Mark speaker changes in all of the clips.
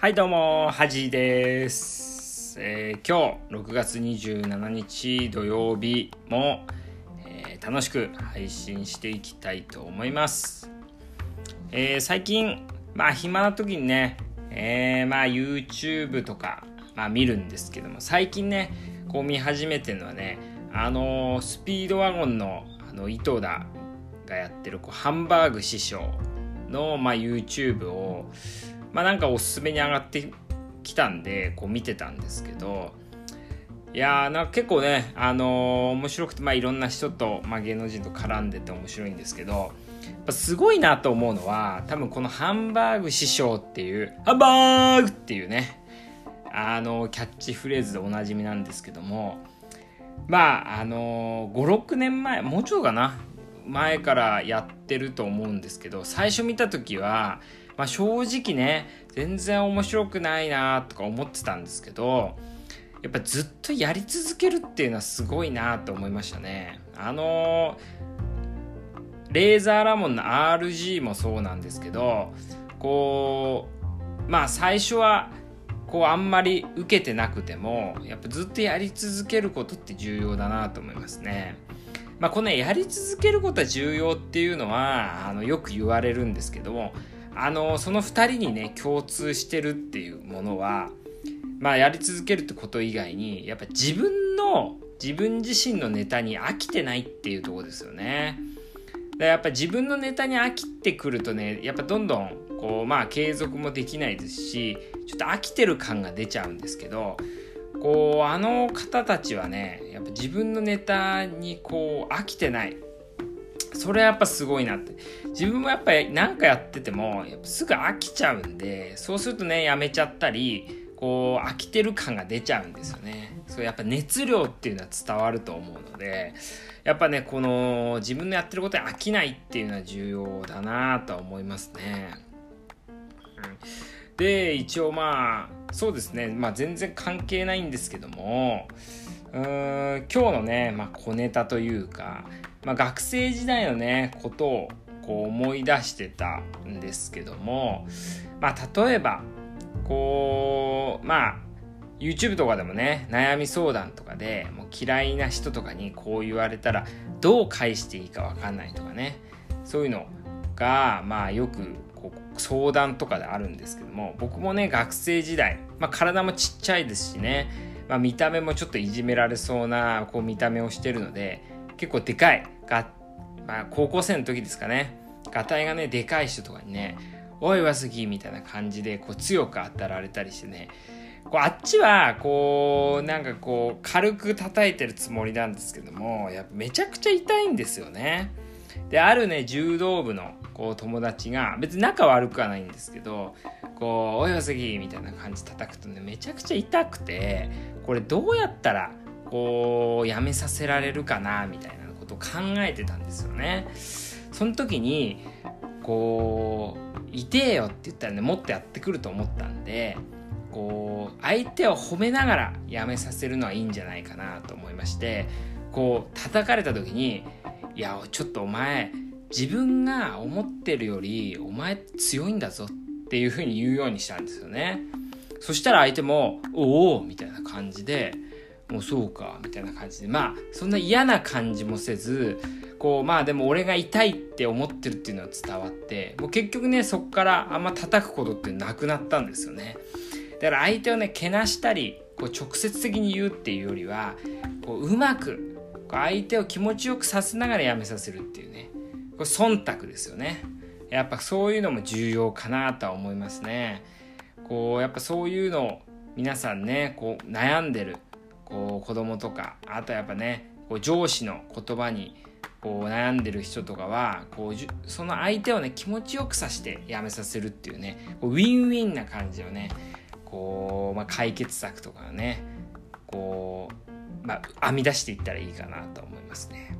Speaker 1: はいどうも。はじです、えー、今日6月27日土曜日も、えー、楽しく配信していきたいと思います、えー、最近まあ暇な時にね、えまあ YouTube とか、まあ、見るんですけども最近ねこう見始めてるのはねあのスピードワゴンのあの井戸田がやってるこうハンバーグ師匠の、まあ、YouTube をまあなんかおすすめに上がってきたんでこう見てたんですけどいやーなんか結構ねあのー、面白くてまあいろんな人と、まあ、芸能人と絡んでて面白いんですけどすごいなと思うのは多分このハンバーグ師匠っていうハンバーグっていうねあのキャッチフレーズでおなじみなんですけどもまああの56年前もうちょいかな前からやってると思うんですけど最初見た時はまあ、正直ね全然面白くないなとか思ってたんですけどやっぱずっとやり続けるっていうのはすごいなと思いましたねあのレーザーラモンの RG もそうなんですけどこうまあ最初はこうあんまり受けてなくてもやっぱずっとやり続けることって重要だなと思いますね。まあ、このやり続けることは重要っていうのはあのよく言われるんですけどもあのその2人にね共通してるっていうものはまあやり続けるってこと以外にやっぱ自分の自分自身のネタに飽きてないっていうとこですよね。だやっぱ自分のネタに飽きてくるとねやっぱどんどんこうまあ継続もできないですしちょっと飽きてる感が出ちゃうんですけどこうあの方たちはねやっぱ自分のネタにこう飽きてないそれはやっぱすごいなって。自分もやっぱり何かやっててもすぐ飽きちゃうんでそうするとねやめちゃったりこう飽きてる感が出ちゃうんですよね。そうやっぱ熱量っていうのは伝わると思うのでやっぱねこの自分のやってることに飽きないっていうのは重要だなとは思いますね、うん、で一応まあそうですね。まあ全然関係ないんですけどもうーん今日のね、まあ、小ネタというかまあ、学生時代のねことをこう思い出してたんですけども、まあ、例えばこうまあ YouTube とかでもね悩み相談とかでもう嫌いな人とかにこう言われたらどう返していいか分かんないとかねそういうのがまあよくこう相談とかであるんですけども僕もね学生時代、まあ、体もちっちゃいですしね、まあ、見た目もちょっといじめられそうなこう見た目をしてるので結構でかい。が、まあ、高校生の時ですかね。がたいがねでかい人とかにね「おい上杉」みたいな感じでこう強く当たられたりしてね。こうあっちはこうなんかこう軽く叩いてるつもりなんですけどもやっぱめちゃくちゃ痛いんですよね。であるね柔道部のこう友達が別に仲悪くはないんですけどこう「おいわ杉」みたいな感じ叩くとねめちゃくちゃ痛くてこれどうやったらこうやめさせられるかなみたいなことを考えてたんですよね。その時にこう「痛えよ」って言ったらねもっとやってくると思ったんでこう相手を褒めながらやめさせるのはいいんじゃないかなと思いましてこう叩かれた時に「いやちょっとお前自分が思ってるよりお前強いんだぞ」っていうふうに言うようにしたんですよね。そしたら相手も「おお」みたいな感じでもうそうかみたいな感じで。まあそんな嫌な感じもせずこうまあでも俺が痛いって思ってるっていうのは伝わってもう結局ねそっからあんま叩くことってなくなったんですよね。だから相手をねけなしたりこう直接的に言うっていうよりはこううまく相手を気持ちよくさせながらやめさせるっていうねこれ忖度ですよね。やっぱそういうのも重要かなとは思いますね。こうやっぱそういうの皆さんねこう悩んでるこう子供とかあとやっぱねこう上司の言葉にこう悩んでる人とかはこうその相手をね気持ちよくさしてやめさせるっていうねウィンウィンな感じをねこう、まあ、解決策とかねこう、まあ、編み出していったらいいかなと思いますね。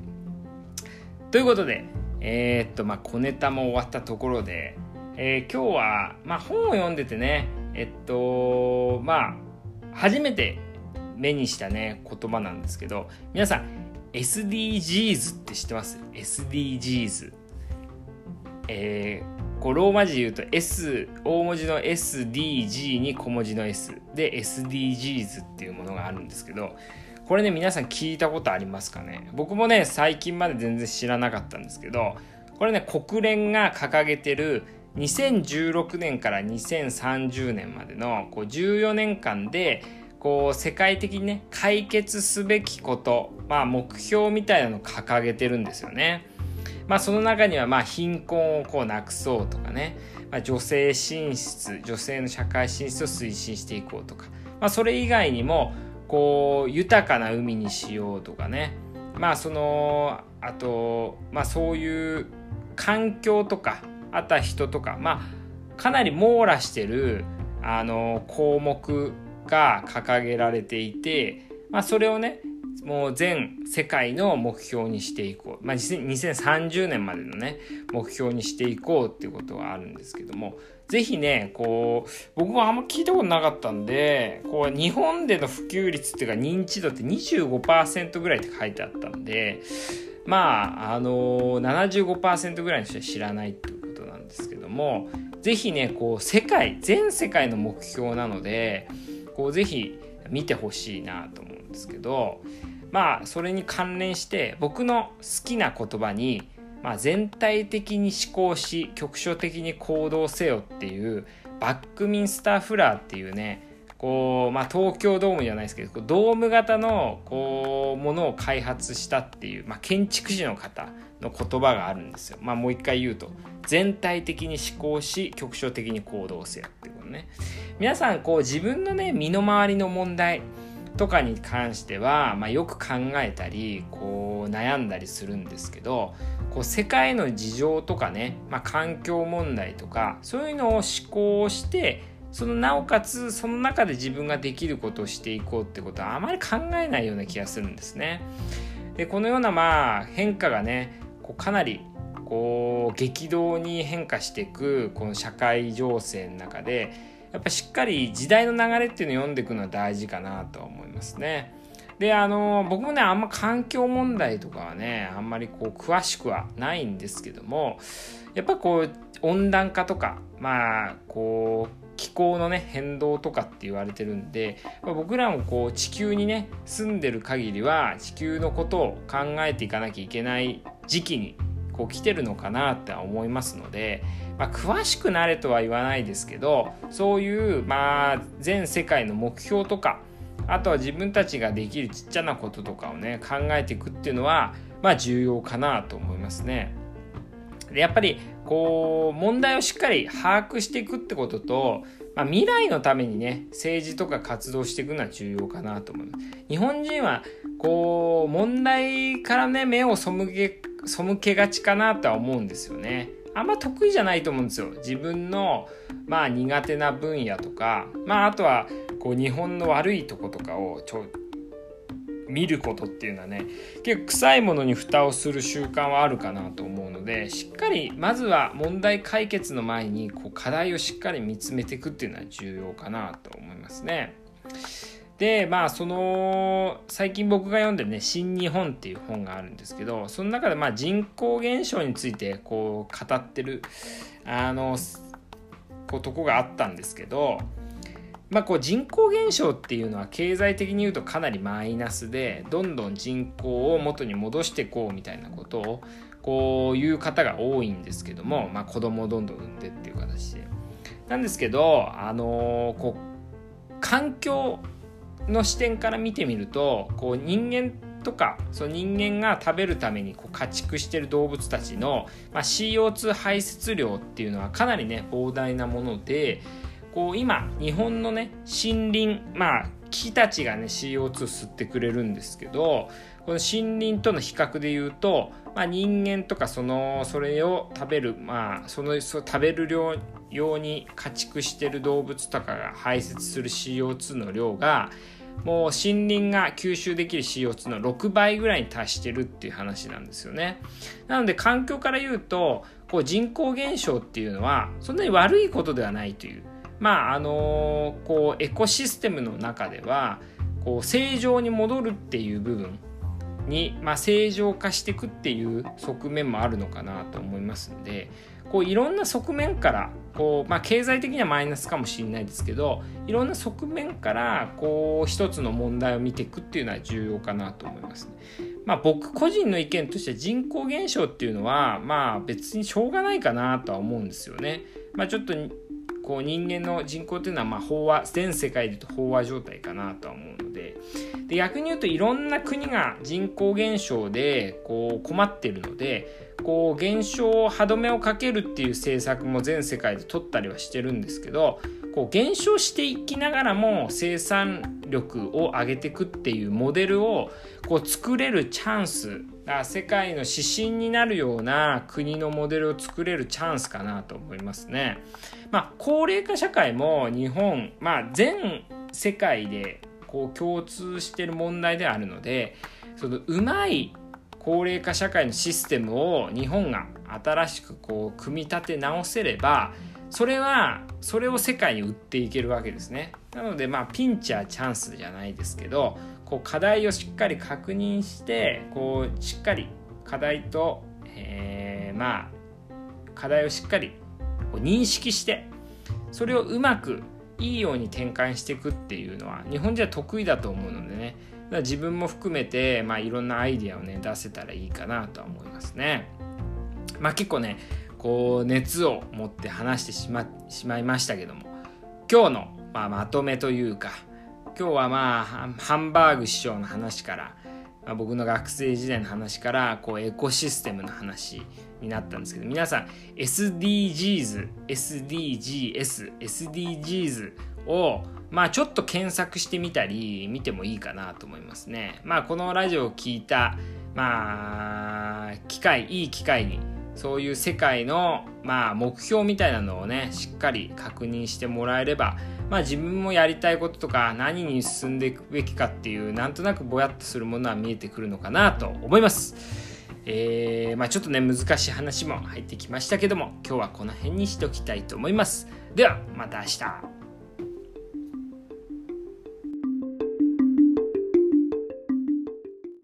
Speaker 1: ということでえー、っとまあ小ネタも終わったところで、えー、今日は、まあ、本を読んでてねえっとまあ初めて目にしたね言葉なんですけど皆さん SDGs って知ってます ?SDGs えこうローマ字で言うと S 大文字の SDG に小文字の S で SDGs っていうものがあるんですけどこれね皆さん聞いたことありますかね？僕もね最近まで全然知らなかったんですけどこれね国連が掲げてる2016年から2030年までのこう14年間でこう世界的にね解決すべきことまあ目標みたいなのを掲げてるんですよね。まあその中にはまあ貧困をこうなくそうとかね、まあ、女性進出女性の社会進出を推進していこうとか、まあ、それ以外にもこう豊かな海にしようとかね。まあそのあとまあそういう環境とかあとは人とかまあかなり網羅してるあの項目が掲げられていて、まあ、それをねもう全世界の目標にしていこう、まあ、2030年までのね目標にしていこうっていうことはあるんですけども是非ねこう僕もあんま聞いたことなかったんでこう日本での普及率っていうか認知度って25%ぐらいって書いてあったんでまああの75%ぐらいの人は知らないっていうことなんですけども是非ねこう世界全世界の目標なのでこうぜひ見てほしいなと思うんですけどまあそれに関連して僕の好きな言葉に、まあ、全体的に思考し局所的に行動せよっていうバックミンスター・フラーっていうねこう、まあ、東京ドームじゃないですけどドーム型のこうものを開発したっていう、まあ、建築士の方の言葉があるんですよ。まあ、もう一回言うと全体的に思考し局所的に行動せよってことね。皆さんこう自分のね身の回りの問題とかに関しては、まあ、よく考えたりこう悩んだりするんですけどこう世界の事情とかね、まあ、環境問題とかそういうのを思考してそのなおかつその中で自分ができることをしていこうってことはあまり考えないような気がするんですね。でこのようなまあ変化がねこうかなりこう激動に変化していくこの社会情勢の中でやっぱしっかり時代の流れっていうのを読んでいくのは大事かなとは思いますね。であの僕もねあんま環境問題とかはねあんまりこう詳しくはないんですけどもやっぱこう温暖化とかまあこう気候のね変動とかって言われてるんでま僕らもこう地球にね住んでる限りは地球のことを考えていかなきゃいけない時期にこう来てるのかなって思いますので、まあ、詳しくなれとは言わないですけどそういうまあ全世界の目標とかあとは自分たちができるちっちゃなこととかをね考えていくっていうのはまあ重要かなと思いますね。でやっぱりこう問題をしっかり把握していくってことと、まあ、未来のためにね政治とか活動していくのは重要かなと思います。日本人はこう問題からね目を背け背けがちかなとは思うんですよね。あんま得意じゃないと思うんですよ。自分のまあ苦手な分野とか、まああとはこう日本の悪いとことかをちょ見ることっていうのはね結構臭いものに蓋をする習慣はあるかなと思うのでしっかりまずは問題解決の前にこう課題をしっかり見つめていくっていうのは重要かなと思いますね。でまあその最近僕が読んでるね「新日本」っていう本があるんですけどその中でまあ人口減少についてこう語ってるあのこうとこがあったんですけどまあ、こう人口減少っていうのは経済的に言うとかなりマイナスでどんどん人口を元に戻していこうみたいなことをこういう方が多いんですけども、まあ、子供をどんどん産んでっていう形で。なんですけど、あのこう環境の視点から見てみるとこう人間とかその人間が食べるためにこう家畜してる動物たちの、まあ、CO2 排出量っていうのはかなりね膨大なものでこう今日本のね森林まあ木たちがね CO2 吸ってくれるんですけどこの森林との比較で言うと、まあ、人間とかそのそれを食べるまあそのそ食べる量用に家畜してる動物とかが排泄する CO2 の量がもう森林が吸収できる CO2 の6倍ぐらいに達してるっていう話なんですよね。なので環境から言うとこう人口減少っていうのはそんなに悪いことではないというまああのこうエコシステムの中ではこう正常に戻るっていう部分に、まあ、正常化していくっていう側面もあるのかなと思いますんでこういろんな側面からこう、まあ、経済的にはマイナスかもしれないですけどいろんな側面からこう一つの問題を見ていくっていうのは重要かなと思いますね。まあ、僕個人の意見としては人口減少っていうのはまあ別にしょうがないかなとは思うんですよね。まあ、ちょっとこう人間の人口というのはまあ飽和全世界で言うと飽和状態かなとは思うので。で逆に言うといろんな国が人口減少でこう困ってるのでこう減少歯止めをかけるっていう政策も全世界で取ったりはしてるんですけどこう減少していきながらも生産力を上げていくっていうモデルをこう作れるチャンス世界の指針になるような国のモデルを作れるチャンスかなと思いますね。まあ、高齢化社会も日本、まあ、全世界でこう共通してる問題であるのでそのうまい高齢化社会のシステムを日本が新しくこう組み立て直せればそれはそれを世界に売っていけるわけですね。なのでまあピンチはチャンスじゃないですけどこう課題をしっかり確認してこうしっかり課題と、えー、まあ課題をしっかり認識してそれをうまくいいように展開していくっていうのは日本人は得意だと思うのでねだから自分も含めて、まあ、いろんなアイディアをね出せたらいいかなとは思いますね。まあ、結構ねこう熱を持って話してしましまいましたけども今日の、まあ、まとめというか今日はまあハンバーグ師匠の話から、まあ、僕の学生時代の話からこうエコシステムの話になったんですけど皆さん SDGs、SDGs、SDGs をまあちょっと検索してみたり見てもいいかなと思いますね。まあこのラジオを聞いたまあ機会いい機会にそういう世界のまあ目標みたいなのをねしっかり確認してもらえればまあ自分もやりたいこととか何に進んでいくべきかっていうなんとなくぼやっとするものは見えてくるのかなと思います。えー、まあ、ちょっとね難しい話も入ってきましたけども今日はこの辺にしておきたいと思いますではまた明日